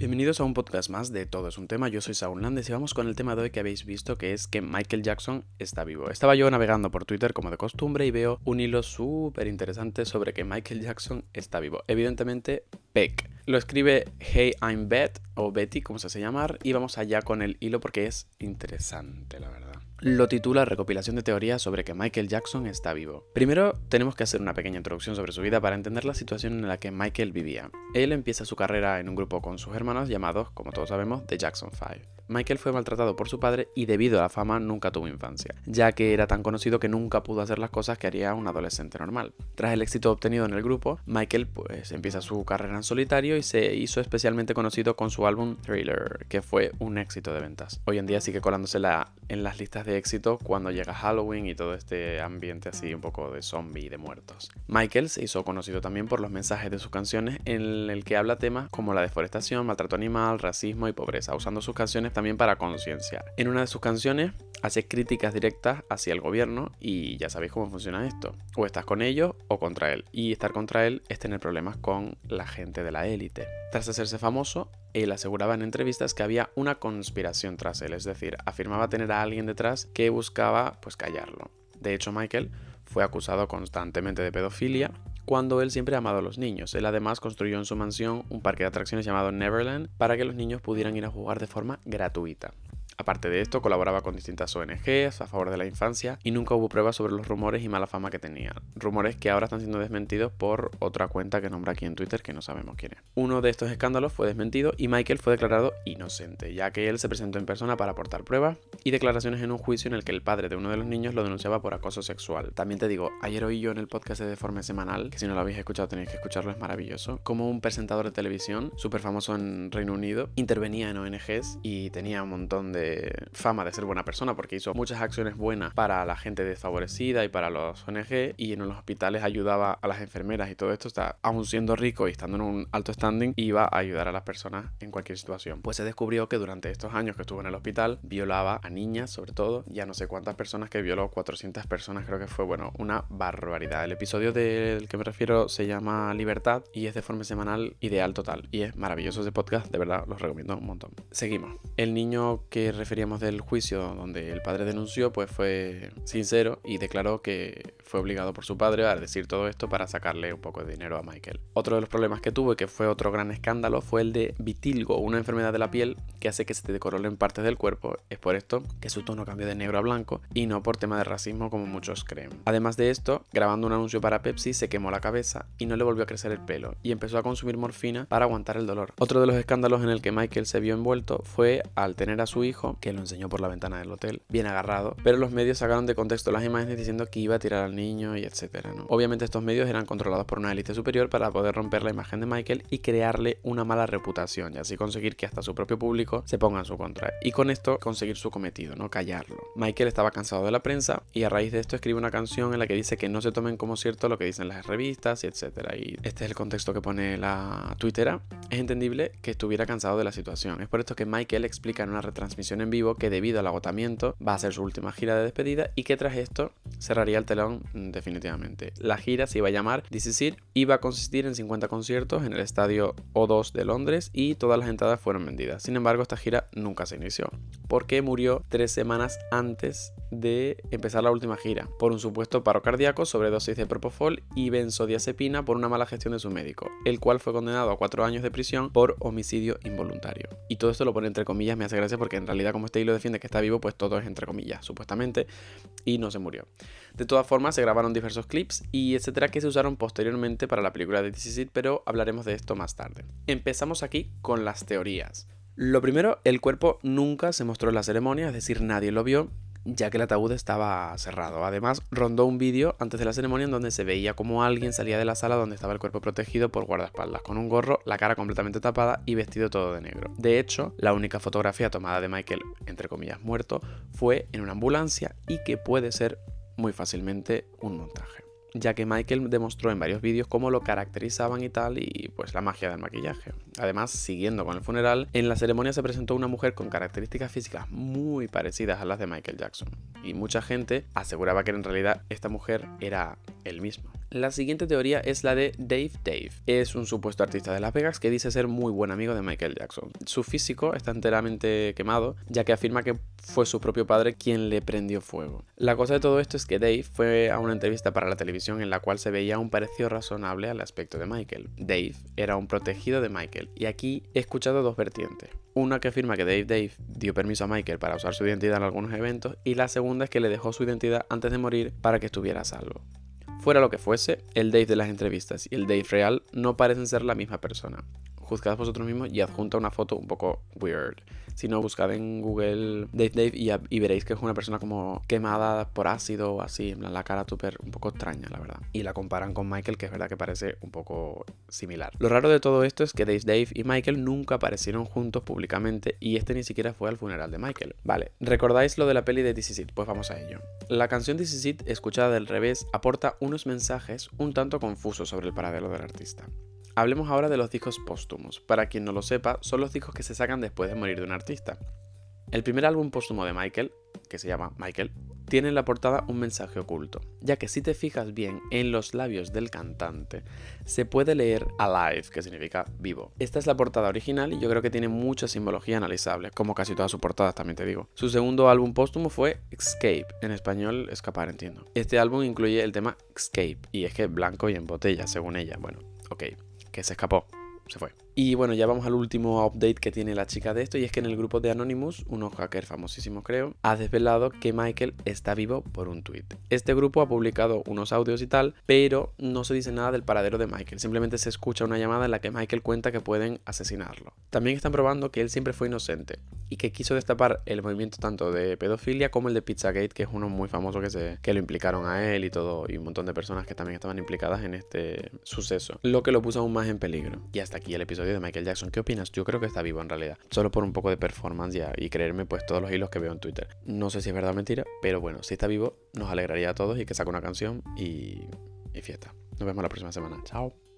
Bienvenidos a un podcast más de Todo es un tema, yo soy Saúl Landes y vamos con el tema de hoy que habéis visto que es que Michael Jackson está vivo. Estaba yo navegando por Twitter como de costumbre y veo un hilo súper interesante sobre que Michael Jackson está vivo. Evidentemente, Peck. Lo escribe Hey I'm Beth o Betty, como se hace llamar, y vamos allá con el hilo porque es interesante, la verdad lo titula Recopilación de teorías sobre que Michael Jackson está vivo. Primero, tenemos que hacer una pequeña introducción sobre su vida para entender la situación en la que Michael vivía. Él empieza su carrera en un grupo con sus hermanos llamados, como todos sabemos, The Jackson Five. Michael fue maltratado por su padre y debido a la fama nunca tuvo infancia, ya que era tan conocido que nunca pudo hacer las cosas que haría un adolescente normal. Tras el éxito obtenido en el grupo, Michael pues empieza su carrera en solitario y se hizo especialmente conocido con su álbum Thriller, que fue un éxito de ventas. Hoy en día sigue colándose en las listas de éxito cuando llega Halloween y todo este ambiente así un poco de zombie y de muertos. Michael se hizo conocido también por los mensajes de sus canciones en el que habla temas como la deforestación, maltrato animal, racismo y pobreza, usando sus canciones también para concienciar. En una de sus canciones hace críticas directas hacia el gobierno y ya sabéis cómo funciona esto. O estás con ellos o contra él. Y estar contra él es tener problemas con la gente de la élite. Tras hacerse famoso, él aseguraba en entrevistas que había una conspiración tras él, es decir, afirmaba tener a alguien detrás que buscaba pues callarlo. De hecho, Michael fue acusado constantemente de pedofilia cuando él siempre ha amado a los niños. Él además construyó en su mansión un parque de atracciones llamado Neverland para que los niños pudieran ir a jugar de forma gratuita. Aparte de esto, colaboraba con distintas ONGs a favor de la infancia y nunca hubo pruebas sobre los rumores y mala fama que tenía. Rumores que ahora están siendo desmentidos por otra cuenta que nombra aquí en Twitter que no sabemos quién es. Uno de estos escándalos fue desmentido y Michael fue declarado inocente, ya que él se presentó en persona para aportar pruebas y declaraciones en un juicio en el que el padre de uno de los niños lo denunciaba por acoso sexual. También te digo, ayer oí yo en el podcast de Deforme Semanal, que si no lo habéis escuchado tenéis que escucharlo, es maravilloso, como un presentador de televisión, súper famoso en Reino Unido, intervenía en ONGs y tenía un montón de fama de ser buena persona porque hizo muchas acciones buenas para la gente desfavorecida y para los ONG y en los hospitales ayudaba a las enfermeras y todo esto, está, aún siendo rico y estando en un alto standing, iba a ayudar a las personas en cualquier situación. Pues se descubrió que durante estos años que estuvo en el hospital violaba a niñas sobre todo, ya no sé cuántas personas que violó, 400 personas creo que fue, bueno, una barbaridad. El episodio del que me refiero se llama Libertad y es de forma semanal ideal total y es maravilloso ese podcast, de verdad los recomiendo un montón. Seguimos. El niño que referíamos del juicio donde el padre denunció, pues fue sincero y declaró que fue obligado por su padre a decir todo esto para sacarle un poco de dinero a Michael. Otro de los problemas que tuvo, que fue otro gran escándalo, fue el de vitilgo, una enfermedad de la piel que hace que se te decorolen partes del cuerpo. Es por esto que su tono cambió de negro a blanco y no por tema de racismo como muchos creen. Además de esto, grabando un anuncio para Pepsi se quemó la cabeza y no le volvió a crecer el pelo y empezó a consumir morfina para aguantar el dolor. Otro de los escándalos en el que Michael se vio envuelto fue al tener a su hijo que lo enseñó por la ventana del hotel, bien agarrado, pero los medios sacaron de contexto las imágenes diciendo que iba a tirar al niño y etcétera, ¿no? Obviamente estos medios eran controlados por una élite superior para poder romper la imagen de Michael y crearle una mala reputación y así conseguir que hasta su propio público se ponga en su contra y con esto conseguir su cometido, ¿no? Callarlo. Michael estaba cansado de la prensa y a raíz de esto escribe una canción en la que dice que no se tomen como cierto lo que dicen las revistas y etcétera y este es el contexto que pone la twittera. Es entendible que estuviera cansado de la situación. Es por esto que Michael explica en una retransmisión en vivo que debido al agotamiento va a ser su última gira de despedida y que tras esto cerraría el telón definitivamente. La gira se iba a llamar This Is It, iba a consistir en 50 conciertos en el estadio O2 de Londres y todas las entradas fueron vendidas. Sin embargo, esta gira nunca se inició porque murió tres semanas antes de empezar la última gira por un supuesto paro cardíaco, sobredosis de propofol y benzodiazepina por una mala gestión de su médico, el cual fue condenado a cuatro años de prisión por homicidio involuntario. Y todo esto lo pone entre comillas, me hace gracia porque en realidad como este hilo defiende que está vivo, pues todo es entre comillas, supuestamente, y no se murió. De todas formas, se grabaron diversos clips y etcétera que se usaron posteriormente para la película de This pero hablaremos de esto más tarde. Empezamos aquí con las teorías. Lo primero, el cuerpo nunca se mostró en la ceremonia, es decir, nadie lo vio, ya que el ataúd estaba cerrado. Además, rondó un vídeo antes de la ceremonia en donde se veía como alguien salía de la sala donde estaba el cuerpo protegido por guardaespaldas, con un gorro, la cara completamente tapada y vestido todo de negro. De hecho, la única fotografía tomada de Michael, entre comillas, muerto, fue en una ambulancia y que puede ser muy fácilmente un montaje ya que Michael demostró en varios vídeos cómo lo caracterizaban y tal, y pues la magia del maquillaje. Además, siguiendo con el funeral, en la ceremonia se presentó una mujer con características físicas muy parecidas a las de Michael Jackson, y mucha gente aseguraba que en realidad esta mujer era él mismo. La siguiente teoría es la de Dave Dave. Es un supuesto artista de Las Vegas que dice ser muy buen amigo de Michael Jackson. Su físico está enteramente quemado, ya que afirma que fue su propio padre quien le prendió fuego. La cosa de todo esto es que Dave fue a una entrevista para la televisión en la cual se veía un parecido razonable al aspecto de Michael. Dave era un protegido de Michael, y aquí he escuchado dos vertientes. Una que afirma que Dave Dave dio permiso a Michael para usar su identidad en algunos eventos, y la segunda es que le dejó su identidad antes de morir para que estuviera a salvo. Fuera lo que fuese, el Dave de las entrevistas y el Dave real no parecen ser la misma persona. Juzgad vosotros mismos y adjunta una foto un poco weird. Si no, buscad en Google Dave Dave y, veréis que es una persona como quemada por ácido o así, en la cara súper un poco extraña, la verdad. Y la comparan con Michael, que es verdad que parece un poco similar. Lo raro de todo esto es que Dave Dave y Michael nunca aparecieron juntos públicamente y este ni siquiera fue al funeral de Michael. Vale, ¿recordáis lo de la peli de This Is It? Pues vamos a ello. La canción This Is It, escuchada del revés, aporta unos mensajes un tanto confusos sobre el paradero del artista. Hablemos ahora de los discos póstumos. Para quien no lo sepa, son los discos que se sacan después de morir de un artista. El primer álbum póstumo de Michael, que se llama Michael, tiene en la portada un mensaje oculto, ya que si te fijas bien en los labios del cantante, se puede leer Alive, que significa vivo. Esta es la portada original y yo creo que tiene mucha simbología analizable, como casi todas sus portadas también te digo. Su segundo álbum póstumo fue Escape, en español escapar entiendo. Este álbum incluye el tema Escape, y es que blanco y en botella, según ella. Bueno, ok, que se escapó, se fue. Y bueno, ya vamos al último update que tiene la chica de esto, y es que en el grupo de Anonymous, unos hacker famosísimos creo, ha desvelado que Michael está vivo por un tweet. Este grupo ha publicado unos audios y tal, pero no se dice nada del paradero de Michael, simplemente se escucha una llamada en la que Michael cuenta que pueden asesinarlo. También están probando que él siempre fue inocente y que quiso destapar el movimiento tanto de pedofilia como el de Pizzagate, que es uno muy famoso que, se, que lo implicaron a él y todo, y un montón de personas que también estaban implicadas en este suceso, lo que lo puso aún más en peligro. Y hasta aquí el de Michael Jackson. ¿Qué opinas? Yo creo que está vivo en realidad. Solo por un poco de performance ya y creerme pues todos los hilos que veo en Twitter. No sé si es verdad o mentira, pero bueno, si está vivo, nos alegraría a todos y que saque una canción y, y fiesta. Nos vemos la próxima semana. Chao.